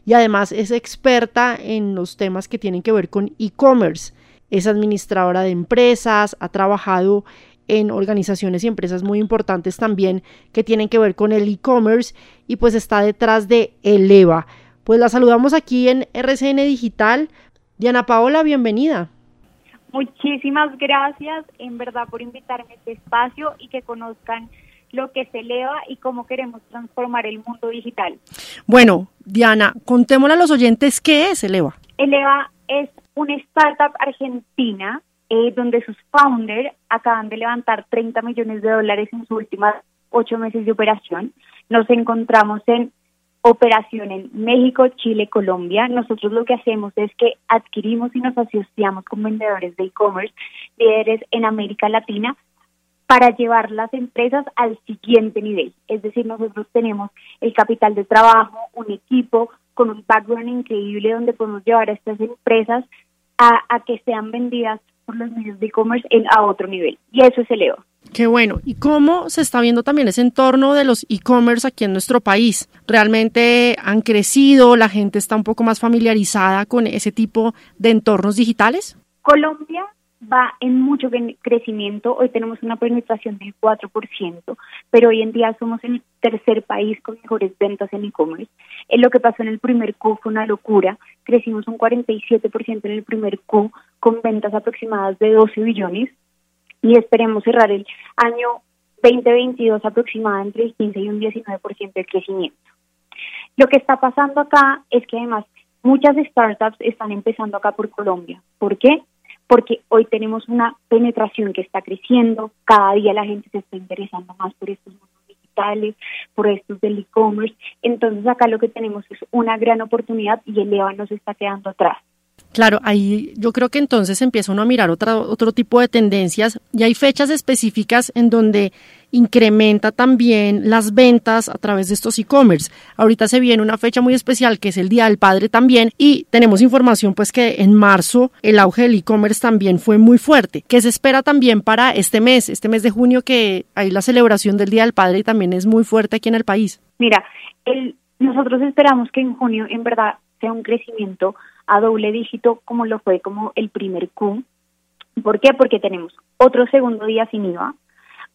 C: y además es experta en los temas que tienen que ver con e-commerce. Es administradora de empresas, ha trabajado en organizaciones y empresas muy importantes también que tienen que ver con el e-commerce y pues está detrás de Eleva. Pues la saludamos aquí en RCN Digital. Diana Paola, bienvenida.
I: Muchísimas gracias en verdad por invitarme a este espacio y que conozcan lo que se eleva y cómo queremos transformar el mundo digital.
C: Bueno, Diana, contémosle a los oyentes qué es Eleva.
I: Eleva es una startup argentina eh, donde sus founders acaban de levantar 30 millones de dólares en sus últimas ocho meses de operación. Nos encontramos en operación en México, Chile, Colombia. Nosotros lo que hacemos es que adquirimos y nos asociamos con vendedores de e-commerce, líderes en América Latina, para llevar las empresas al siguiente nivel. Es decir, nosotros tenemos el capital de trabajo, un equipo con un background increíble donde podemos llevar a estas empresas a, a que sean vendidas por los medios de e-commerce a otro nivel. Y eso es el EVA.
C: Qué bueno. ¿Y cómo se está viendo también ese entorno de los e-commerce aquí en nuestro país? ¿Realmente han crecido? ¿La gente está un poco más familiarizada con ese tipo de entornos digitales?
I: Colombia va en mucho crecimiento. Hoy tenemos una penetración del 4%, pero hoy en día somos el tercer país con mejores ventas en e-commerce. En lo que pasó en el primer Q fue una locura. Crecimos un 47% en el primer Q con ventas aproximadas de 12 billones y esperemos cerrar el año 2022 aproximada entre el 15 y un 19% de crecimiento. Lo que está pasando acá es que además muchas startups están empezando acá por Colombia. ¿Por qué? Porque hoy tenemos una penetración que está creciendo, cada día la gente se está interesando más por estos mundos digitales, por estos del e-commerce, entonces acá lo que tenemos es una gran oportunidad y el EVA nos está quedando atrás.
C: Claro, ahí yo creo que entonces empieza uno a mirar otra, otro tipo de tendencias y hay fechas específicas en donde incrementa también las ventas a través de estos e-commerce. Ahorita se viene una fecha muy especial que es el Día del Padre también y tenemos información pues que en marzo el auge del e-commerce también fue muy fuerte. ¿Qué se espera también para este mes, este mes de junio que hay la celebración del Día del Padre y también es muy fuerte aquí en el país?
I: Mira, el, nosotros esperamos que en junio en verdad sea un crecimiento a doble dígito como lo fue como el primer Q. ¿Por qué? Porque tenemos otro segundo día sin IVA,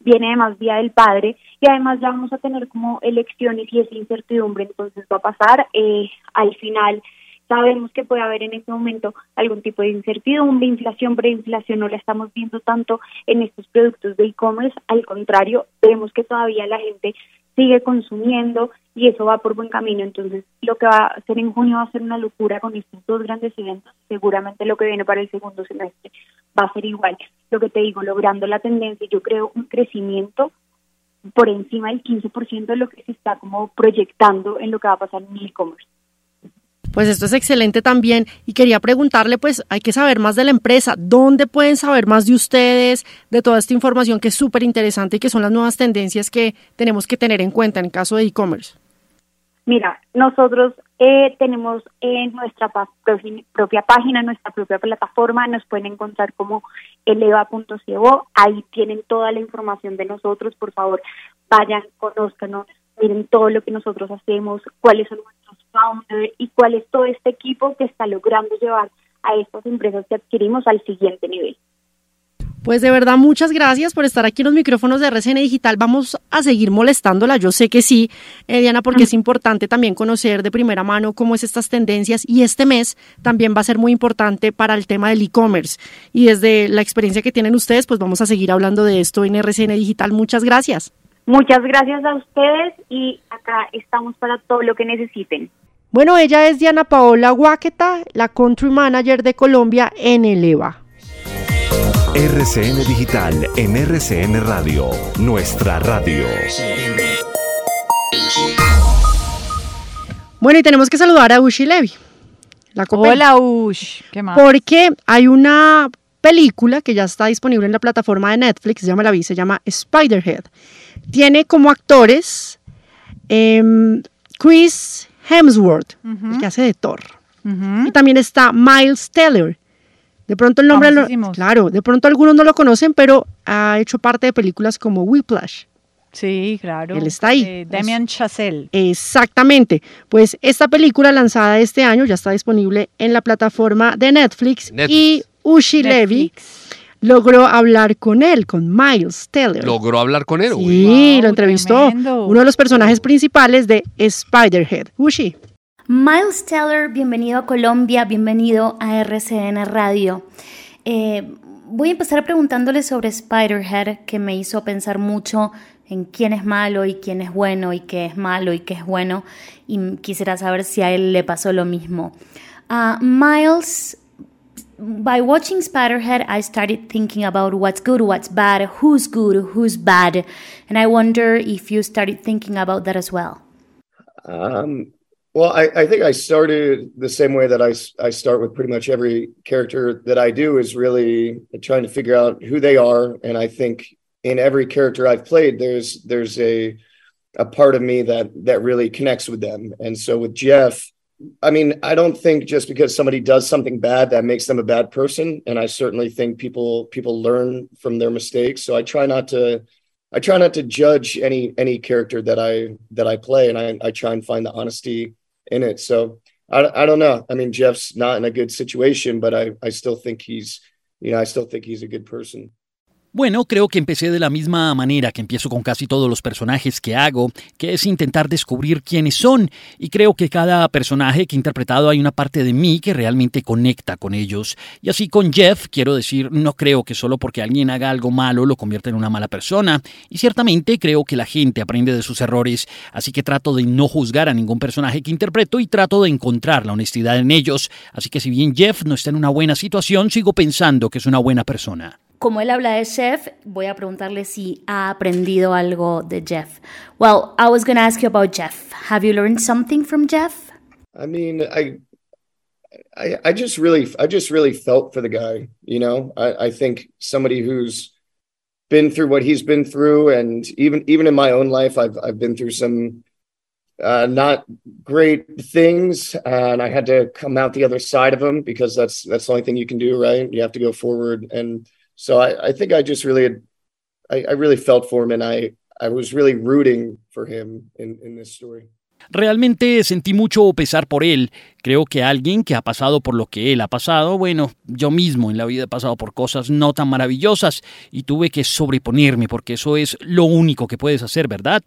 I: viene además Día del Padre y además ya vamos a tener como elecciones y esa incertidumbre entonces va a pasar. Eh, al final sabemos que puede haber en este momento algún tipo de incertidumbre, inflación, preinflación no la estamos viendo tanto en estos productos de e-commerce, al contrario, vemos que todavía la gente sigue consumiendo y eso va por buen camino. Entonces, lo que va a hacer en junio va a ser una locura con estos dos grandes eventos. Seguramente lo que viene para el segundo semestre va a ser igual. Lo que te digo, logrando la tendencia, yo creo un crecimiento por encima del 15% de lo que se está como proyectando en lo que va a pasar en el e-commerce.
C: Pues esto es excelente también y quería preguntarle, pues hay que saber más de la empresa, ¿dónde pueden saber más de ustedes, de toda esta información que es súper interesante y que son las nuevas tendencias que tenemos que tener en cuenta en caso de e-commerce?
I: Mira, nosotros eh, tenemos en nuestra propia página, nuestra propia plataforma, nos pueden encontrar como eleva.co, ahí tienen toda la información de nosotros, por favor, vayan, conózcanos, miren todo lo que nosotros hacemos, cuáles son nuestros founders y cuál es todo este equipo que está logrando llevar a estas empresas que adquirimos al siguiente nivel.
C: Pues de verdad, muchas gracias por estar aquí en los micrófonos de RCN Digital. Vamos a seguir molestándola, yo sé que sí, eh, Diana, porque es importante también conocer de primera mano cómo es estas tendencias y este mes también va a ser muy importante para el tema del e-commerce. Y desde la experiencia que tienen ustedes, pues vamos a seguir hablando de esto en RCN Digital. Muchas gracias.
I: Muchas gracias a ustedes y acá estamos para todo lo que necesiten.
C: Bueno, ella es Diana Paola Guaqueta, la Country Manager de Colombia en Eleva.
G: RCN Digital en RCN Radio, nuestra radio.
C: Bueno, y tenemos que saludar a Ushi Levy.
D: La Hola Ush, ¿qué más?
C: Porque hay una película que ya está disponible en la plataforma de Netflix, ya me la vi, se llama Spiderhead. Tiene como actores em, Chris Hemsworth, que hace de Thor. Y también está Miles Teller, de pronto el nombre, claro, de pronto algunos no lo conocen, pero ha hecho parte de películas como Whiplash.
D: Sí, claro.
C: Él está ahí.
D: Eh, Damian Chazelle.
C: Exactamente. Pues esta película lanzada este año ya está disponible en la plataforma de Netflix, y Ushi Levy logró hablar con él, con Miles Teller.
J: ¿Logró hablar con él?
C: Sí, lo entrevistó. Uno de los personajes principales de Spiderhead. Ushi.
K: Miles Teller, bienvenido a Colombia, bienvenido a RCN Radio. Eh, voy a empezar preguntándole sobre Spiderhead, que me hizo pensar mucho en quién es malo y quién es bueno y qué es malo y qué es bueno y quisiera saber si a él le pasó lo mismo. Uh, Miles, by watching Spatterhead, I started thinking about what's good, what's bad, who's good, who's bad, and I wonder if you started thinking about that as well.
J: Um, well, I, I think I started the same way that I, I start with pretty much every character that I do is really trying to figure out who they are. And I think in every character I've played, there's there's a a part of me that that really connects with them. And so with Jeff, I mean, I don't think just because somebody does something bad that makes them a bad person. And I certainly think people people learn from their mistakes. So I try not to I try not to judge any any character that I that I play, and I, I try and find the honesty in it. So I, I don't know. I mean, Jeff's not in a good situation, but I I still think he's you know I still think he's a good person.
L: Bueno, creo que empecé de la misma manera que empiezo con casi todos los personajes que hago, que es intentar descubrir quiénes son, y creo que cada personaje que he interpretado hay una parte de mí que realmente conecta con ellos. Y así con Jeff, quiero decir, no creo que solo porque alguien haga algo malo lo convierta en una mala persona, y ciertamente creo que la gente aprende de sus errores, así que trato de no juzgar a ningún personaje que interpreto y trato de encontrar la honestidad en ellos, así que si bien Jeff no está en una buena situación, sigo pensando que es una buena persona.
K: Como él habla de Jeff, voy a preguntarle si ha aprendido algo de Jeff. Well, I was going to ask you about Jeff. Have you learned something from Jeff?
J: I mean, I, I, I just really, I just really felt for the guy. You know, I, I think somebody who's been through what he's been through, and even even in my own life, I've I've been through some uh, not great things, and I had to come out the other side of them because that's that's the only thing you can do, right? You have to go forward and so I, I think I just really, I, I, really felt for him and I, I was really rooting for him in, in this story.
L: Realmente sentí mucho pesar por él. Creo que alguien que ha pasado por lo que él ha pasado, bueno, yo mismo en la vida he pasado por cosas no tan maravillosas y tuve que sobreponerme porque eso es lo único que puedes hacer, ¿verdad?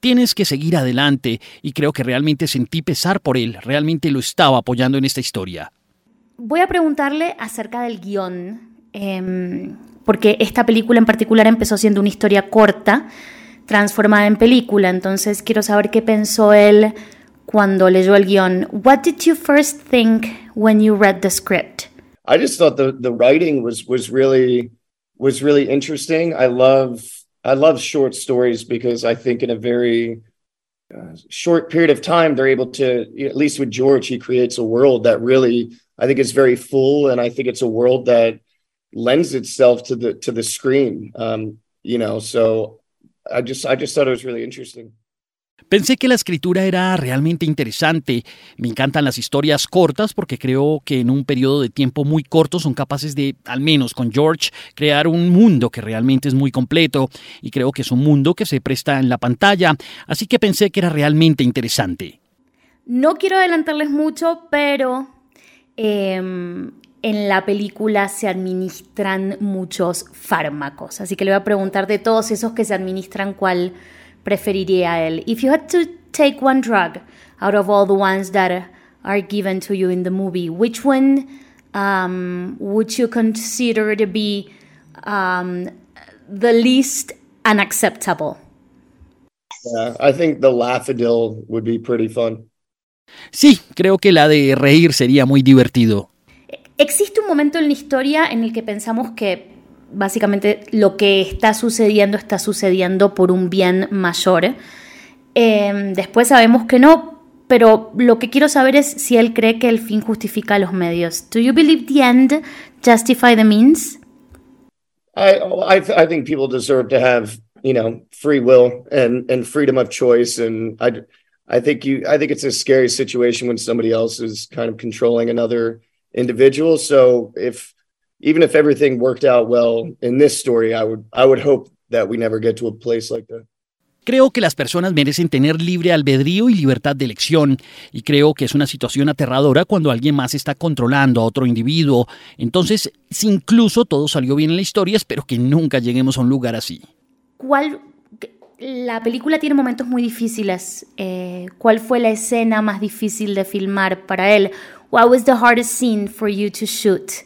L: Tienes que seguir adelante y creo que realmente sentí pesar por él, realmente lo estaba apoyando en esta historia.
K: Voy a preguntarle acerca del guion Em, porque esta película en particular empezó siendo una historia corta, transformada en película, entonces quiero saber qué pensó él cuando leyó el guión. What did you first think when you read the script?
J: I just thought the the writing was was really was really interesting. I love I love short stories because I think in a very uh, short period of time they're able to at least with George he creates a world that really I think is very full and I think it's a world that lends itself to the to the screen. Um, you know, so I just I just thought it was really interesting.
L: Pensé que la escritura era realmente interesante. Me encantan las historias cortas porque creo que en un periodo de tiempo muy corto son capaces de, al menos con George, crear un mundo que realmente es muy completo y creo que es un mundo que se presta en la pantalla, así que pensé que era realmente interesante.
K: No quiero adelantarles mucho, pero eh, en la película se administran muchos fármacos. Así que le voy a preguntar de todos esos que se administran cuál preferiría él. If you had to take one drug out of all the ones that are given to you in the movie, which one um, would you consider to be um, the least unacceptable?
J: Yeah, I think the Laugh-A-Dil would be pretty fun.
L: Sí, creo que la de reír sería muy divertido.
K: Existe un momento en la historia en el que pensamos que básicamente lo que está sucediendo está sucediendo por un bien mayor. Em, después sabemos que no, pero lo que quiero saber es si él cree que el fin justifica los medios. Do you believe the end justify the means?
J: I I, I think people deserve to have you know free will and and freedom of choice, and I I think you I think it's a scary situation when somebody else is kind of controlling another individual. So if even if everything worked out well in this story, I would I would hope that we never get to a place like that.
L: Creo que las personas merecen tener libre albedrío y libertad de elección, y creo que es una situación aterradora cuando alguien más está controlando a otro individuo. Entonces, si incluso todo salió bien en la historia, espero que nunca lleguemos a un lugar así.
K: ¿Cuál la película tiene momentos muy difíciles. Eh, ¿Cuál fue la escena más difícil de filmar para él? What was the hardest scene for you to shoot?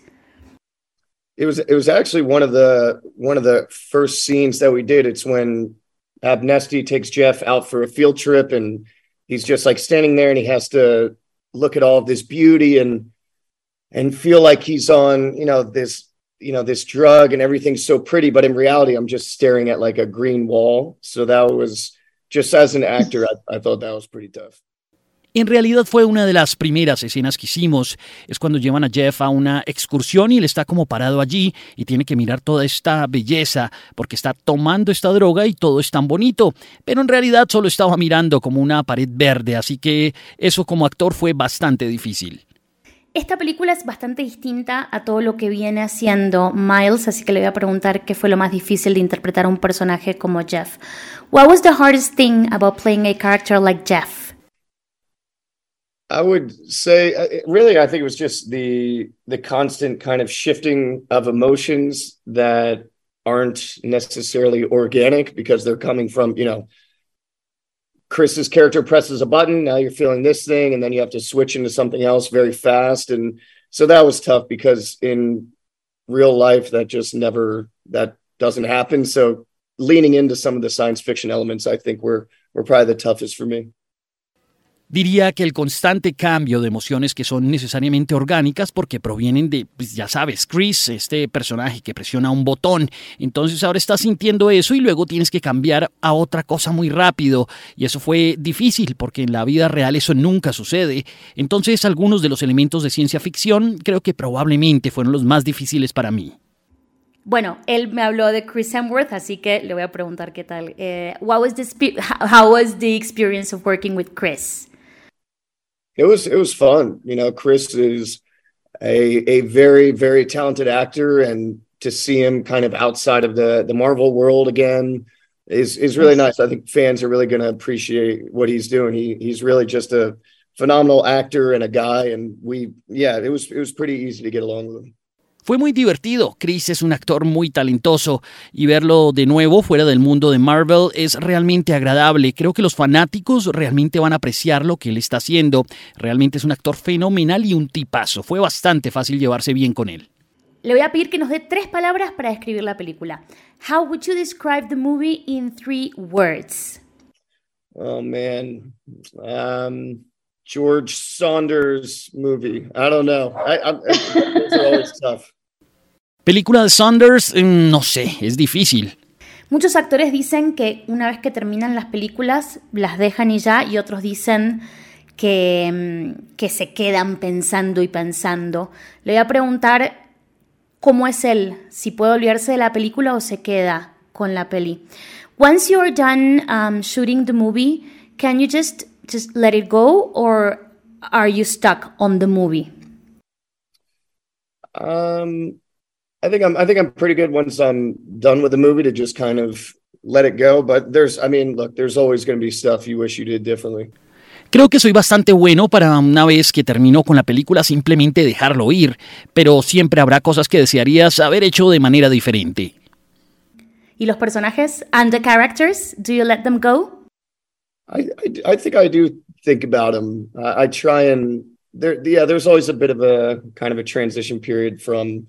J: It was it was actually one of the one of the first scenes that we did. It's when Abnesti takes Jeff out for a field trip, and he's just like standing there, and he has to look at all of this beauty and and feel like he's on, you know, this you know this drug and everything's so pretty but in reality i'm just staring at like a green wall so that was just as an actor i, I thought that was pretty tough
L: En realidad fue una de las primeras escenas que hicimos. Es cuando llevan a Jeff a una excursión y él está como parado allí y tiene que mirar toda esta belleza porque está tomando esta droga y todo es tan bonito. Pero en realidad solo estaba mirando como una pared verde, así que eso como actor fue bastante difícil.
K: Esta película es bastante distinta a todo lo que viene haciendo Miles, así que le voy a preguntar qué fue lo más difícil de interpretar a un personaje como Jeff. What was the hardest thing about playing a character like Jeff?
J: I would say, uh, really, I think it was just the the constant kind of shifting of emotions that aren't necessarily organic because they're coming from, you know, Chris's character presses a button, now you're feeling this thing, and then you have to switch into something else very fast, and so that was tough because in real life that just never that doesn't happen. So leaning into some of the science fiction elements, I think were were probably the toughest for me.
L: Diría que el constante cambio de emociones que son necesariamente orgánicas porque provienen de, pues ya sabes, Chris, este personaje que presiona un botón. Entonces ahora estás sintiendo eso y luego tienes que cambiar a otra cosa muy rápido. Y eso fue difícil porque en la vida real eso nunca sucede. Entonces algunos de los elementos de ciencia ficción creo que probablemente fueron los más difíciles para mí.
K: Bueno, él me habló de Chris Hemsworth, así que le voy a preguntar qué tal. Eh, what was the how was the experience of working with Chris?
J: It was it was fun. You know, Chris is a a very very talented actor, and to see him kind of outside of the the Marvel world again is is really nice. I think fans are really going to appreciate what he's doing. He he's really just a phenomenal actor and a guy, and we yeah, it was it was pretty easy to get along with him.
L: Fue muy divertido. Chris es un actor muy talentoso y verlo de nuevo fuera del mundo de Marvel es realmente agradable. Creo que los fanáticos realmente van a apreciar lo que él está haciendo. Realmente es un actor fenomenal y un tipazo. Fue bastante fácil llevarse bien con él.
K: Le voy a pedir que nos dé tres palabras para describir la película. How would you describe the movie in three words?
J: Oh man. Um, George Saunders movie. I don't know. I, always tough.
L: Película de Saunders, mm, no sé, es difícil.
K: Muchos actores dicen que una vez que terminan las películas las dejan y ya, y otros dicen que, mm, que se quedan pensando y pensando. Le voy a preguntar cómo es él, si puede olvidarse de la película o se queda con la peli. Once you're done um, shooting the movie, can you just just let it go, or are you stuck on the movie?
J: Um, I think I'm I think I'm pretty good once I'm done with the movie to just kind of let it go. But there's I mean, look, there's always going to be stuff you wish you did differently.
L: Creo que soy bastante bueno para una vez que termino con la película simplemente dejarlo ir, pero siempre habrá cosas que desearías haber hecho de manera diferente.
K: ¿Y los personajes and the characters, do you let them go?
J: I I, I think I do think about them. I, I try and there yeah, there's always a bit of a kind of a transition period from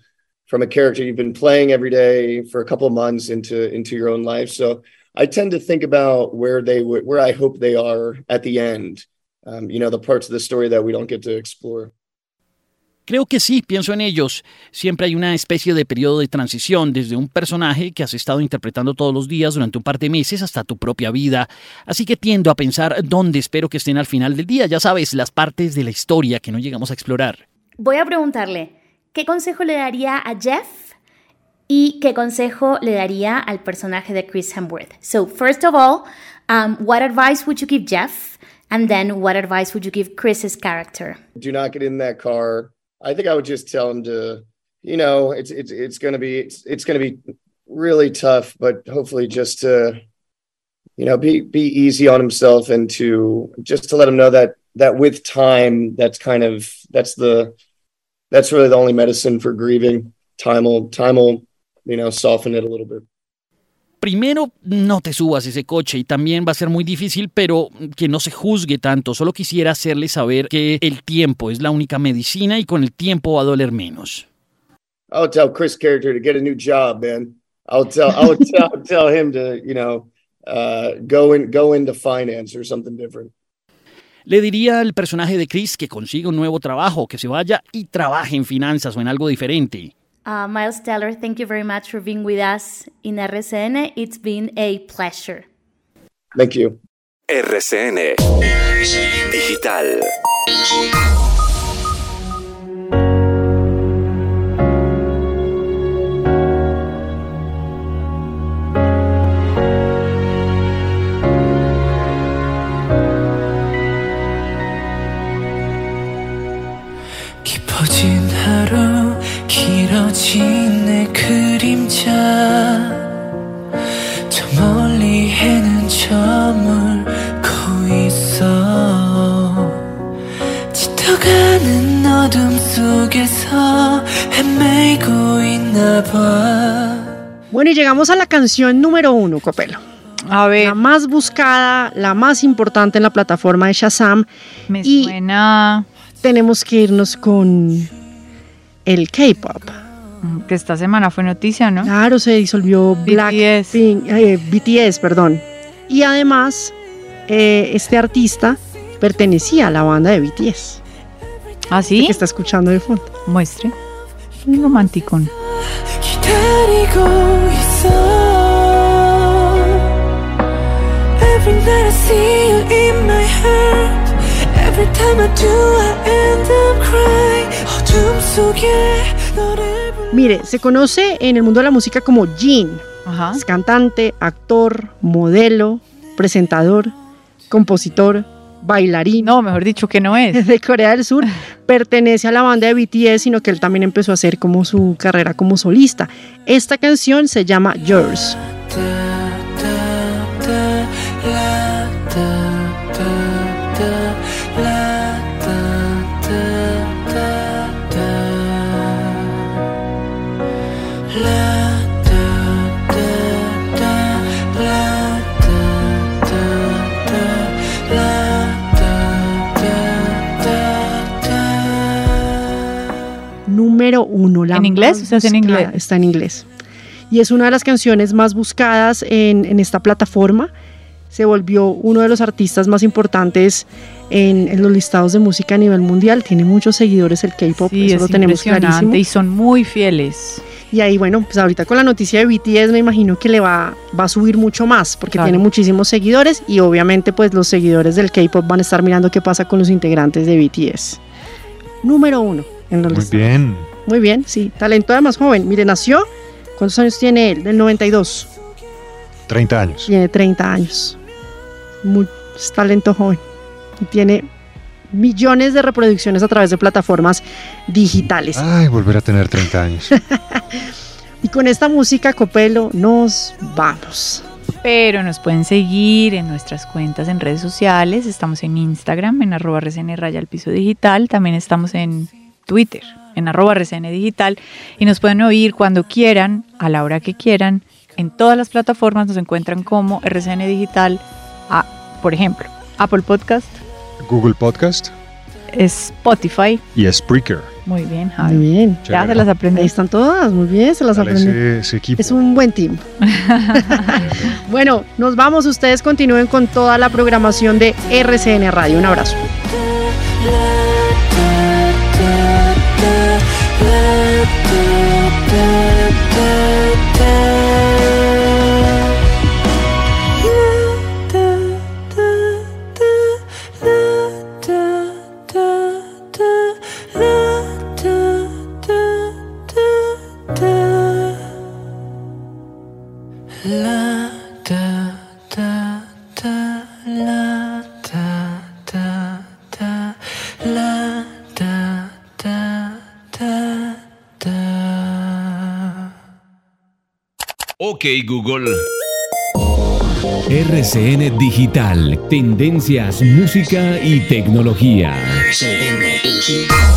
J: from a character you've been playing every day for a couple of months into into your own life. So I tend to think about where they would where I hope they are at the end. Um, you know, the parts of the story that we don't get to explore.
L: Creo que sí, pienso en ellos. Siempre hay una especie de periodo de transición desde un personaje que has estado interpretando todos los días durante un par de meses hasta tu propia vida. Así que tiendo a pensar dónde espero que estén al final del día, ya sabes, las partes de la historia que no llegamos a explorar.
K: Voy a preguntarle, ¿Qué consejo le daría a Jeff y qué consejo le daría al personaje de Chris Hemsworth? So, first of all, um, what advice would you give Jeff? And then, what advice would you give Chris's character?
J: Do not get in that car. I think I would just tell him to, you know, it's it's it's going to be it's, it's going to be really tough, but hopefully just to, you know, be be easy on himself and to just to let him know that that with time, that's kind of that's the that's really the only medicine for grieving. Time will, time will, you know, soften it a little bit.
L: Primero, no te subas ese coche y también va a ser muy difícil, pero que no se juzgue tanto. Solo quisiera hacerle saber que el tiempo es la única medicina y con el tiempo va a doler menos.
J: I'll tell Chris character to get a new job, man. I'll tell I'll tell, tell him to, you know, uh, go in, go into finance or something different.
L: Le diría al personaje de Chris que consiga un nuevo trabajo, que se vaya y trabaje en finanzas o en algo diferente.
K: Uh, Miles Teller, thank you very much for being with us in RCN. It's been a pleasure.
J: Thank you.
G: RCN Digital.
M: 길어진 내 그림자 저 멀리 해는 저물고 있어 짙어가는 어둠 속에서 헤매고 있나 봐
C: Bueno, y llegamos a la canción número uno, Copelo.
D: A ver.
C: La más buscada, la más importante en la plataforma de Shazam.
D: Me
C: y
D: suena
C: tenemos que irnos con el K-pop.
D: que esta semana fue noticia, ¿no?
C: Claro, se disolvió Blackpink, eh, BTS, perdón. Y además, eh, este artista pertenecía a la banda de BTS.
D: ¿Ah, sí?
C: Que está escuchando de fondo.
D: Muestre. Un romántico.
M: 기다리고 있어 Every night I see you in my heart Every time I do I end up crying 어둠 속에 너를
C: Mire, se conoce en el mundo de la música como Jin.
D: Ajá.
C: Es cantante, actor, modelo, presentador, compositor, bailarín.
D: No, mejor dicho que no es.
C: De Corea del Sur. Pertenece a la banda de BTS, sino que él también empezó a hacer como su carrera como solista. Esta canción se llama Yours. Número uno. La
D: ¿En inglés?
C: más
D: ¿Se hace en inglés?
C: Está en inglés. Y es una de las canciones más buscadas en, en esta plataforma. Se volvió uno de los artistas más importantes en, en los listados de música a nivel mundial. Tiene muchos seguidores el K-pop,
D: Sí,
C: eso
D: es
C: lo tenemos clarísimo.
D: y son muy fieles.
C: Y ahí, bueno, pues ahorita con la noticia de BTS me imagino que le va, va a subir mucho más porque
D: Claro.
C: tiene muchísimos seguidores y obviamente pues los seguidores del K-pop van a estar mirando qué pasa con los integrantes de BTS. Número uno. En los
B: Muy
C: listados.
B: bien.
C: Muy bien, sí. Talento además joven. Mire, nació. ¿Cuántos años tiene él? Del 92.
B: 30 años.
C: Tiene 30 años. Muy, talento joven. Y tiene millones de reproducciones a través de plataformas digitales.
B: Ay, volver a tener 30 años.
C: Y con esta música, Copelo, nos vamos.
D: Pero nos pueden seguir en nuestras cuentas en redes sociales. Estamos en Instagram, en arroba RCN raya al piso digital. También estamos en Twitter, en arroba RCN digital. Y nos pueden oír cuando quieran, a la hora que quieran. En todas las plataformas nos encuentran como RCN digital. a, por ejemplo, Apple Podcast,
B: Google Podcast
D: Spotify.
B: y Spreaker.
D: Muy bien, Javi.
C: Muy bien.
D: Ya se las aprendí.
C: Ahí están todas, muy bien, se las
B: Dale
C: aprendí.
B: ese, ese equipo.
C: Es un buen team. bueno, nos vamos. Ustedes continúen con toda la programación de RCN Radio. Un abrazo.
N: Ok Google. RCN Digital, tendencias, música y tecnología.
A: RCN Digital.